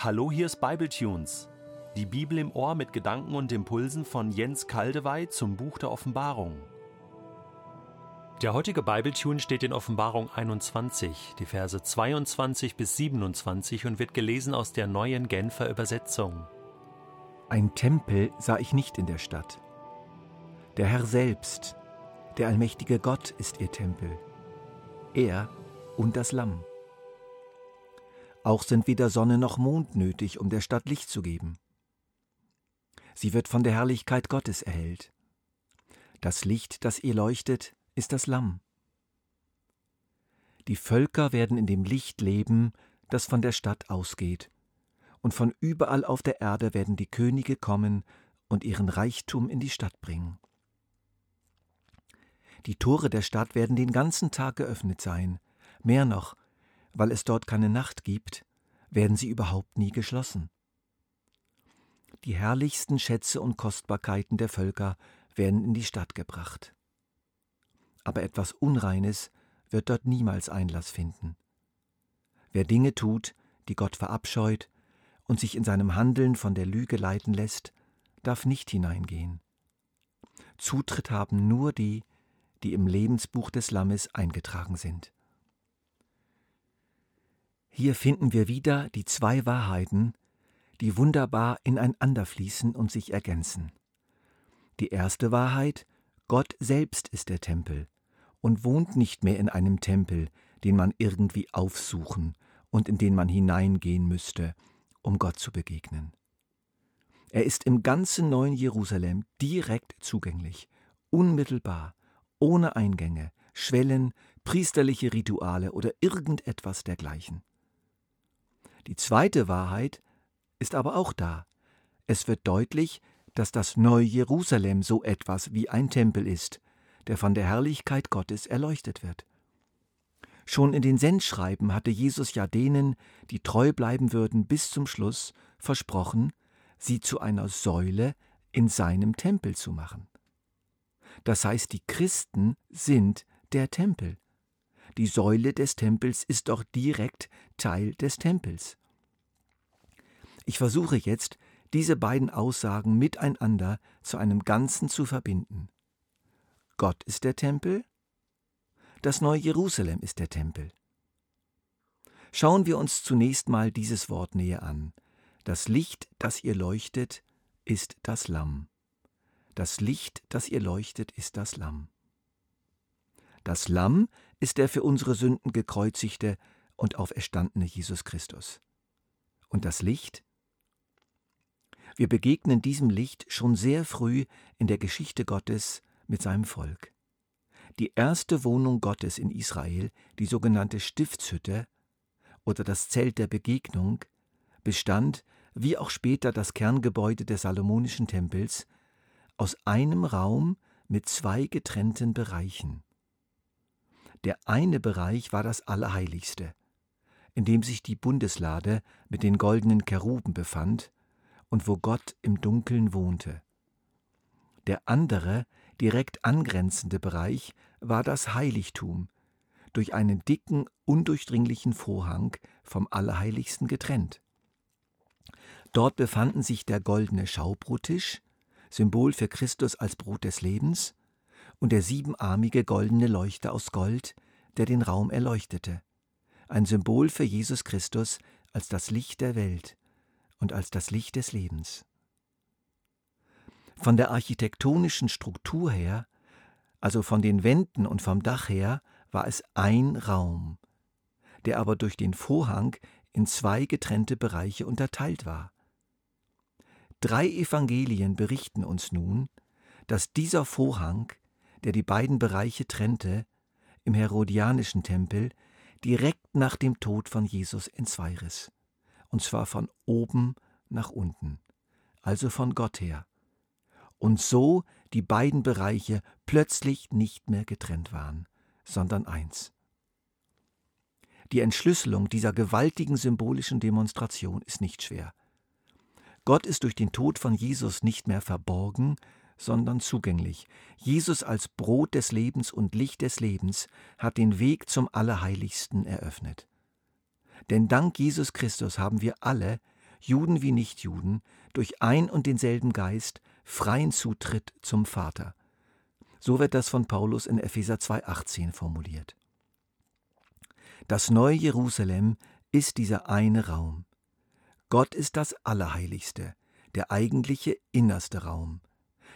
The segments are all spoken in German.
Hallo, hier ist Bibletunes. Die Bibel im Ohr mit Gedanken und Impulsen von Jens Kaldewey zum Buch der Offenbarung. Der heutige Bibletune steht in Offenbarung 21, die Verse 22 bis 27 und wird gelesen aus der neuen Genfer Übersetzung. Ein Tempel sah ich nicht in der Stadt. Der Herr selbst, der allmächtige Gott ist ihr Tempel. Er und das Lamm. Auch sind weder Sonne noch Mond nötig, um der Stadt Licht zu geben. Sie wird von der Herrlichkeit Gottes erhellt. Das Licht, das ihr leuchtet, ist das Lamm. Die Völker werden in dem Licht leben, das von der Stadt ausgeht, und von überall auf der Erde werden die Könige kommen und ihren Reichtum in die Stadt bringen. Die Tore der Stadt werden den ganzen Tag geöffnet sein, mehr noch, weil es dort keine Nacht gibt, werden sie überhaupt nie geschlossen. Die herrlichsten Schätze und Kostbarkeiten der Völker werden in die Stadt gebracht. Aber etwas Unreines wird dort niemals Einlass finden. Wer Dinge tut, die Gott verabscheut und sich in seinem Handeln von der Lüge leiten lässt, darf nicht hineingehen. Zutritt haben nur die, die im Lebensbuch des Lammes eingetragen sind. Hier finden wir wieder die zwei Wahrheiten, die wunderbar ineinander fließen und sich ergänzen. Die erste Wahrheit, Gott selbst ist der Tempel und wohnt nicht mehr in einem Tempel, den man irgendwie aufsuchen und in den man hineingehen müsste, um Gott zu begegnen. Er ist im ganzen neuen Jerusalem direkt zugänglich, unmittelbar, ohne Eingänge, Schwellen, priesterliche Rituale oder irgendetwas dergleichen. Die zweite Wahrheit ist aber auch da. Es wird deutlich, dass das neue Jerusalem so etwas wie ein Tempel ist, der von der Herrlichkeit Gottes erleuchtet wird. Schon in den Sendschreiben hatte Jesus ja denen, die treu bleiben würden bis zum Schluss, versprochen, sie zu einer Säule in seinem Tempel zu machen. Das heißt, die Christen sind der Tempel. Die Säule des Tempels ist doch direkt Teil des Tempels. Ich versuche jetzt, diese beiden Aussagen miteinander zu einem Ganzen zu verbinden. Gott ist der Tempel, das neue Jerusalem ist der Tempel. Schauen wir uns zunächst mal dieses Wort näher an. Das Licht, das ihr leuchtet, ist das Lamm. Das Licht, das ihr leuchtet, ist das Lamm. Das Lamm ist der für unsere Sünden gekreuzigte und auferstandene Jesus Christus. Und das Licht? Wir begegnen diesem Licht schon sehr früh in der Geschichte Gottes mit seinem Volk. Die erste Wohnung Gottes in Israel, die sogenannte Stiftshütte oder das Zelt der Begegnung, bestand, wie auch später das Kerngebäude des Salomonischen Tempels, aus einem Raum mit zwei getrennten Bereichen. Der eine Bereich war das Allerheiligste, in dem sich die Bundeslade mit den goldenen Keruben befand und wo Gott im Dunkeln wohnte. Der andere, direkt angrenzende Bereich war das Heiligtum, durch einen dicken, undurchdringlichen Vorhang vom Allerheiligsten getrennt. Dort befanden sich der goldene Schaubrottisch, Symbol für Christus als Brot des Lebens, und der siebenarmige goldene Leuchter aus Gold, der den Raum erleuchtete, ein Symbol für Jesus Christus als das Licht der Welt und als das Licht des Lebens. Von der architektonischen Struktur her, also von den Wänden und vom Dach her, war es ein Raum, der aber durch den Vorhang in zwei getrennte Bereiche unterteilt war. Drei Evangelien berichten uns nun, dass dieser Vorhang der die beiden Bereiche trennte, im Herodianischen Tempel direkt nach dem Tod von Jesus entzweiriss, und zwar von oben nach unten, also von Gott her, und so die beiden Bereiche plötzlich nicht mehr getrennt waren, sondern eins. Die Entschlüsselung dieser gewaltigen symbolischen Demonstration ist nicht schwer. Gott ist durch den Tod von Jesus nicht mehr verborgen, sondern zugänglich. Jesus als Brot des Lebens und Licht des Lebens hat den Weg zum Allerheiligsten eröffnet. Denn dank Jesus Christus haben wir alle Juden wie Nichtjuden, durch ein und denselben Geist freien Zutritt zum Vater. So wird das von Paulus in Epheser 2,18 formuliert. Das neue Jerusalem ist dieser eine Raum. Gott ist das Allerheiligste, der eigentliche innerste Raum.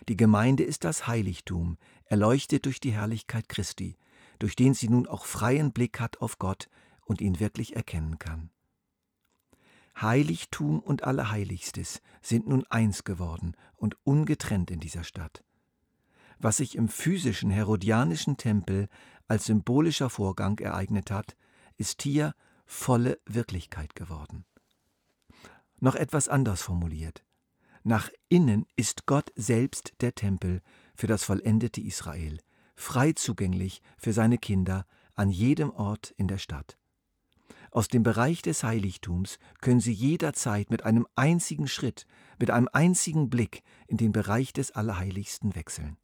Die Gemeinde ist das Heiligtum, erleuchtet durch die Herrlichkeit Christi, durch den sie nun auch freien Blick hat auf Gott und ihn wirklich erkennen kann. Heiligtum und Allerheiligstes sind nun eins geworden und ungetrennt in dieser Stadt. Was sich im physischen herodianischen Tempel als symbolischer Vorgang ereignet hat, ist hier volle Wirklichkeit geworden. Noch etwas anders formuliert. Nach innen ist Gott selbst der Tempel für das vollendete Israel, frei zugänglich für seine Kinder an jedem Ort in der Stadt. Aus dem Bereich des Heiligtums können Sie jederzeit mit einem einzigen Schritt, mit einem einzigen Blick in den Bereich des Allerheiligsten wechseln.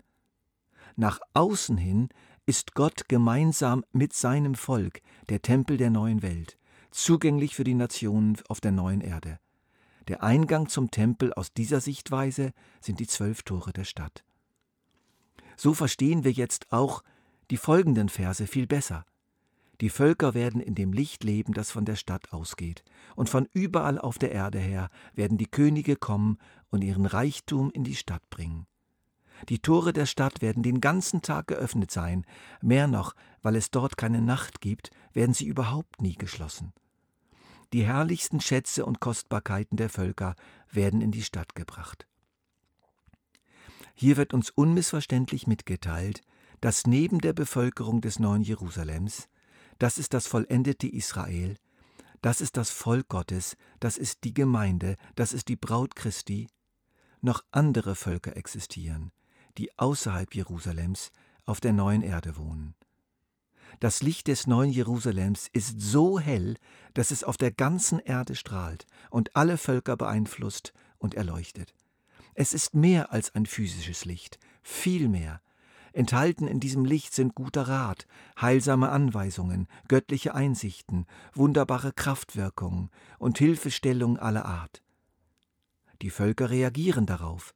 Nach außen hin ist Gott gemeinsam mit seinem Volk der Tempel der neuen Welt, zugänglich für die Nationen auf der neuen Erde. Der Eingang zum Tempel aus dieser Sichtweise sind die zwölf Tore der Stadt. So verstehen wir jetzt auch die folgenden Verse viel besser. Die Völker werden in dem Licht leben, das von der Stadt ausgeht, und von überall auf der Erde her werden die Könige kommen und ihren Reichtum in die Stadt bringen. Die Tore der Stadt werden den ganzen Tag geöffnet sein, mehr noch, weil es dort keine Nacht gibt, werden sie überhaupt nie geschlossen. Die herrlichsten Schätze und Kostbarkeiten der Völker werden in die Stadt gebracht. Hier wird uns unmissverständlich mitgeteilt, dass neben der Bevölkerung des neuen Jerusalems das ist das vollendete Israel, das ist das Volk Gottes, das ist die Gemeinde, das ist die Braut Christi, noch andere Völker existieren, die außerhalb Jerusalems auf der neuen Erde wohnen. Das Licht des neuen Jerusalems ist so hell, dass es auf der ganzen Erde strahlt und alle Völker beeinflusst und erleuchtet. Es ist mehr als ein physisches Licht, viel mehr. Enthalten in diesem Licht sind guter Rat, heilsame Anweisungen, göttliche Einsichten, wunderbare Kraftwirkungen und Hilfestellung aller Art. Die Völker reagieren darauf,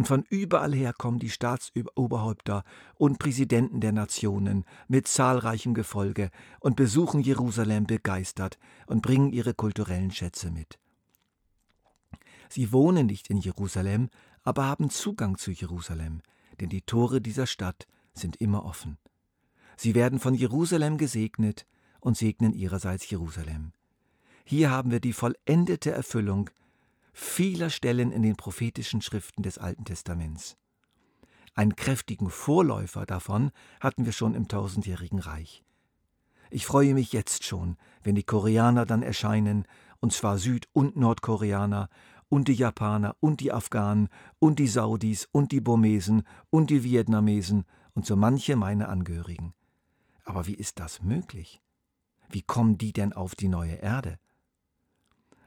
und von überall her kommen die Staatsoberhäupter und Präsidenten der Nationen mit zahlreichem Gefolge und besuchen Jerusalem begeistert und bringen ihre kulturellen Schätze mit. Sie wohnen nicht in Jerusalem, aber haben Zugang zu Jerusalem, denn die Tore dieser Stadt sind immer offen. Sie werden von Jerusalem gesegnet und segnen ihrerseits Jerusalem. Hier haben wir die vollendete Erfüllung vieler Stellen in den prophetischen Schriften des Alten Testaments. Einen kräftigen Vorläufer davon hatten wir schon im tausendjährigen Reich. Ich freue mich jetzt schon, wenn die Koreaner dann erscheinen, und zwar Süd- und Nordkoreaner, und die Japaner und die Afghanen und die Saudis und die Burmesen und die Vietnamesen und so manche meine Angehörigen. Aber wie ist das möglich? Wie kommen die denn auf die neue Erde?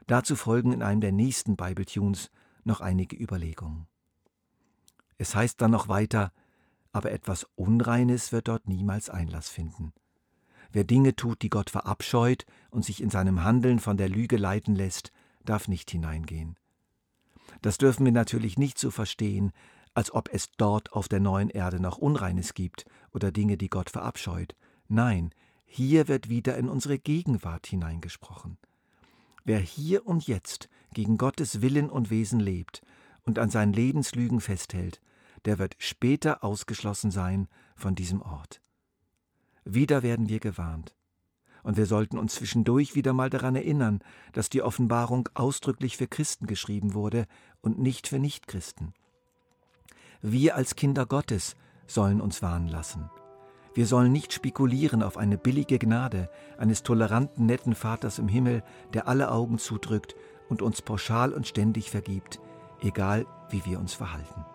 Dazu folgen in einem der nächsten Bibletunes noch einige Überlegungen. Es heißt dann noch weiter, aber etwas Unreines wird dort niemals Einlass finden. Wer Dinge tut, die Gott verabscheut und sich in seinem Handeln von der Lüge leiten lässt, darf nicht hineingehen. Das dürfen wir natürlich nicht so verstehen, als ob es dort auf der neuen Erde noch Unreines gibt oder Dinge, die Gott verabscheut. Nein, hier wird wieder in unsere Gegenwart hineingesprochen. Wer hier und jetzt gegen Gottes Willen und Wesen lebt und an seinen Lebenslügen festhält, der wird später ausgeschlossen sein von diesem Ort. Wieder werden wir gewarnt. Und wir sollten uns zwischendurch wieder mal daran erinnern, dass die Offenbarung ausdrücklich für Christen geschrieben wurde und nicht für Nichtchristen. Wir als Kinder Gottes sollen uns warnen lassen. Wir sollen nicht spekulieren auf eine billige Gnade eines toleranten, netten Vaters im Himmel, der alle Augen zudrückt und uns pauschal und ständig vergibt, egal wie wir uns verhalten.